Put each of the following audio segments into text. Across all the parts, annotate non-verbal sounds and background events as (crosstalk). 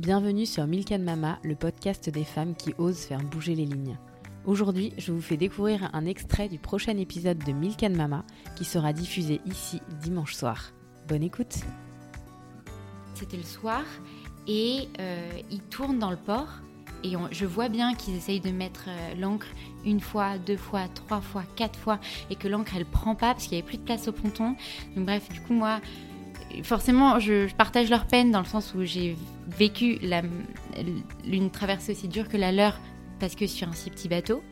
Bienvenue sur Milk Mama, le podcast des femmes qui osent faire bouger les lignes. Aujourd'hui, je vous fais découvrir un extrait du prochain épisode de Milk Mama qui sera diffusé ici dimanche soir. Bonne écoute C'était le soir et euh, ils tournent dans le port et je vois bien qu'ils essayent de mettre euh, l'encre une fois, deux fois, trois fois, quatre fois et que l'encre elle prend pas parce qu'il n'y avait plus de place au ponton. Donc bref, du coup moi forcément, je, partage leur peine dans le sens où j'ai vécu une traversée aussi dure que la leur parce que sur un si petit bateau.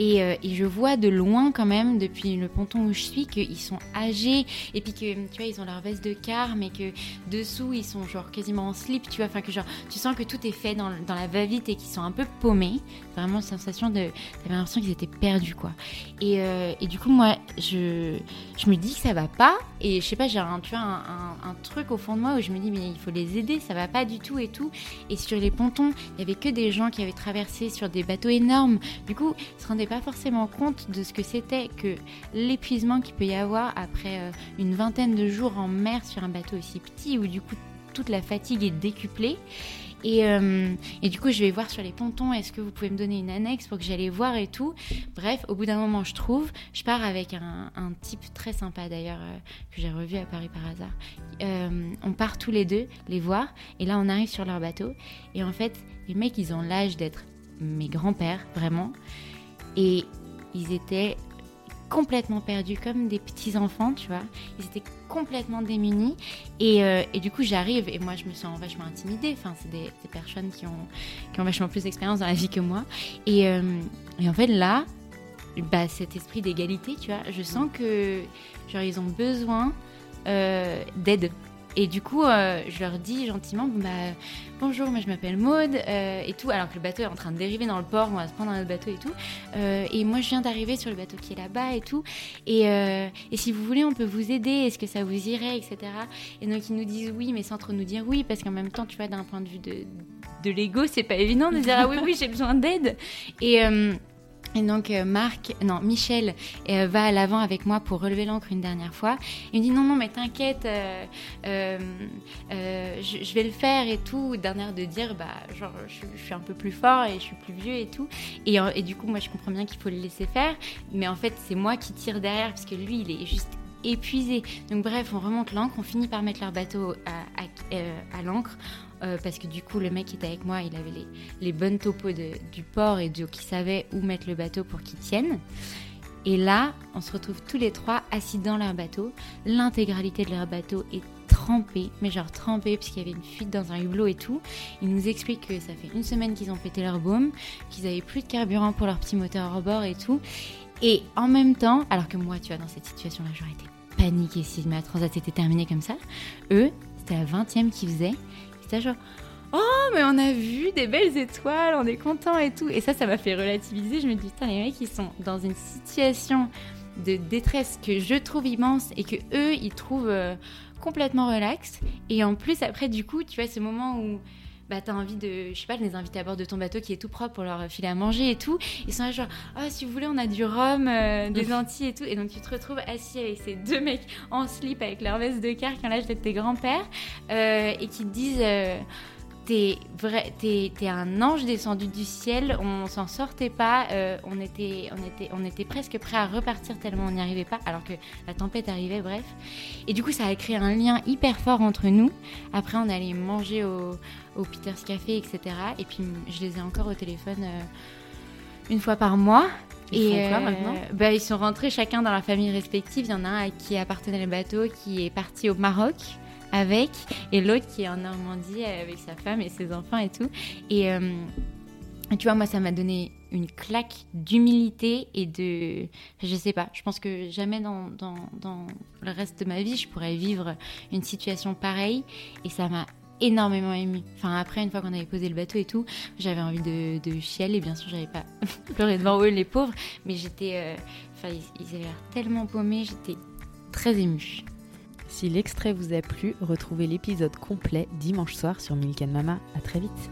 Euh, et, je vois de loin quand même, depuis le ponton où je suis, qu'ils sont âgés et puis que, tu vois, ils ont leur veste de car, mais que dessous, ils sont genre quasiment en slip, tu vois. Enfin, que genre, tu sens que tout est fait dans, dans la va-vite et qu'ils sont un peu paumés. Vraiment, sensation de. L'impression qu'ils étaient perdus, quoi. Et, euh, et, du coup, moi, je, je me dis que ça va pas. Et je sais pas, j'ai un, tu vois, un, un, truc au fond de moi où je me dis, mais il faut les aider, ça va pas du tout et tout. Et sur les pontons, il y avait que des gens qui avaient traversé sur des bateaux énormes. Du coup, ils se rendaient pas forcément compte de ce que c'était que l'épuisement qu'il peut y avoir après euh, une vingtaine de jours en mer sur un bateau aussi petit où du coup toute la fatigue est décuplée. Et, euh, et, du coup, je vais voir sur les pontons, est-ce que vous pouvez me donner une annexe pour que j'aille voir et tout. Bref, au bout d'un moment, je trouve, je pars avec un, type très sympa d'ailleurs, euh, que j'ai revu à Paris par hasard. on part tous les deux les voir, et là, on arrive sur leur bateau. Et en fait, les mecs, ils ont l'âge d'être mes grands-pères, vraiment. Et ils étaient complètement perdus comme des petits enfants, tu vois. Ils étaient complètement démunis. Et, euh, et du coup, j'arrive et moi, je me sens vachement intimidée. Enfin, c'est des, personnes qui ont, qui ont vachement plus d'expérience dans la vie que moi. Et, euh, et en fait, là, bah, cet esprit d'égalité, tu vois, je sens que, genre, ils ont besoin euh, d'aide et du coup, euh, je leur dis gentiment bah, Bonjour, moi je m'appelle Maude, euh, et tout, alors que le bateau est en train de dériver dans le port, on va se prendre un autre bateau et tout. Euh, et moi je viens d'arriver sur le bateau qui est là-bas et tout. Et, si vous voulez, on peut vous aider, est-ce que ça vous irait, etc. Et donc ils nous disent oui, mais sans trop nous dire oui, parce qu'en même temps, tu vois, d'un point de vue de, de l'ego, c'est pas évident de dire Ah oui, oui, j'ai besoin d'aide. Et. Et donc euh, Marc, non Michel euh, va à l'avant avec moi pour relever l'encre une dernière fois. Il me dit non non mais t'inquiète, euh, je, vais le faire et tout. D'un air de dire bah genre je, suis un peu plus fort et je suis plus vieux et tout. Et, du coup moi je comprends bien qu'il faut le laisser faire, mais en fait c'est moi qui tire derrière parce que lui il est juste épuisé. Donc bref on remonte l'encre, on finit par mettre leur bateau à, à l'encre. Euh, parce que du coup, le mec qui était avec moi, il avait les, les bonnes topos du port et donc il savait où mettre le bateau pour qu'il tienne. Et là, on se retrouve tous les trois assis dans leur bateau. L'intégralité de leur bateau est trempée, mais genre trempée, puisqu'il y avait une fuite dans un hublot et tout. Ils nous expliquent que ça fait une semaine qu'ils ont pété leur baume, qu'ils avaient plus de carburant pour leur petit moteur à bord et tout. Et en même temps, alors que moi, tu vois, dans cette situation-là, j'aurais été paniquée si ma transat était terminée comme ça. Eux, c'était la 20e qu'ils faisaient genre Oh, mais on a vu des belles étoiles, on est content et tout. Et ça, ça m'a fait relativiser. Je me dis, putain, les mecs, ils sont dans une situation de détresse que je trouve immense et que eux, ils trouvent euh, complètement relax. Et en plus, après, du coup, tu vois, ce moment où bah, t'as envie de, je sais pas, de les inviter à bord de ton bateau qui est tout propre pour leur filer à manger et tout. Ils sont là genre, oh, si vous voulez, on a du rhum, euh, des Antilles et tout. Et donc tu te retrouves assis avec ces deux mecs en slip avec leur veste de car qui ont l'âge d'être tes grands-pères euh, et qui te disent. T'es vrai, t'es, un ange descendu du ciel. On s'en sortait pas. Euh, on était, on était, on était presque prêt à repartir tellement on n'y arrivait pas, alors que la tempête arrivait. Bref. Et du coup, ça a créé un lien hyper fort entre nous. Après, on allait manger au, au Peter's Café, etc. Et puis, je les ai encore au téléphone euh, une fois par mois. Ils et quoi, maintenant? euh, bah, Ils sont rentrés chacun dans la famille respective. Il y en a un qui appartenait le bateau qui est parti au Maroc avec, et l'autre qui est en Normandie avec sa femme et ses enfants et tout. Et euh, tu vois, moi, ça m'a donné une claque d'humilité et de... Je sais pas, je pense que jamais dans, dans, dans, le reste de ma vie, je pourrais vivre une situation pareille. Et ça m'a énormément ému. Enfin, après, une fois qu'on avait posé le bateau et tout, j'avais envie de, de chialer. Bien sûr, j'avais pas (laughs) pleuré devant eux, les pauvres. Mais j'étais... Euh, enfin, ils, ils avaient l'air tellement paumés, j'étais très émue. Si l'extrait vous a plu, retrouvez l'épisode complet dimanche soir sur Milk Mama. À très vite.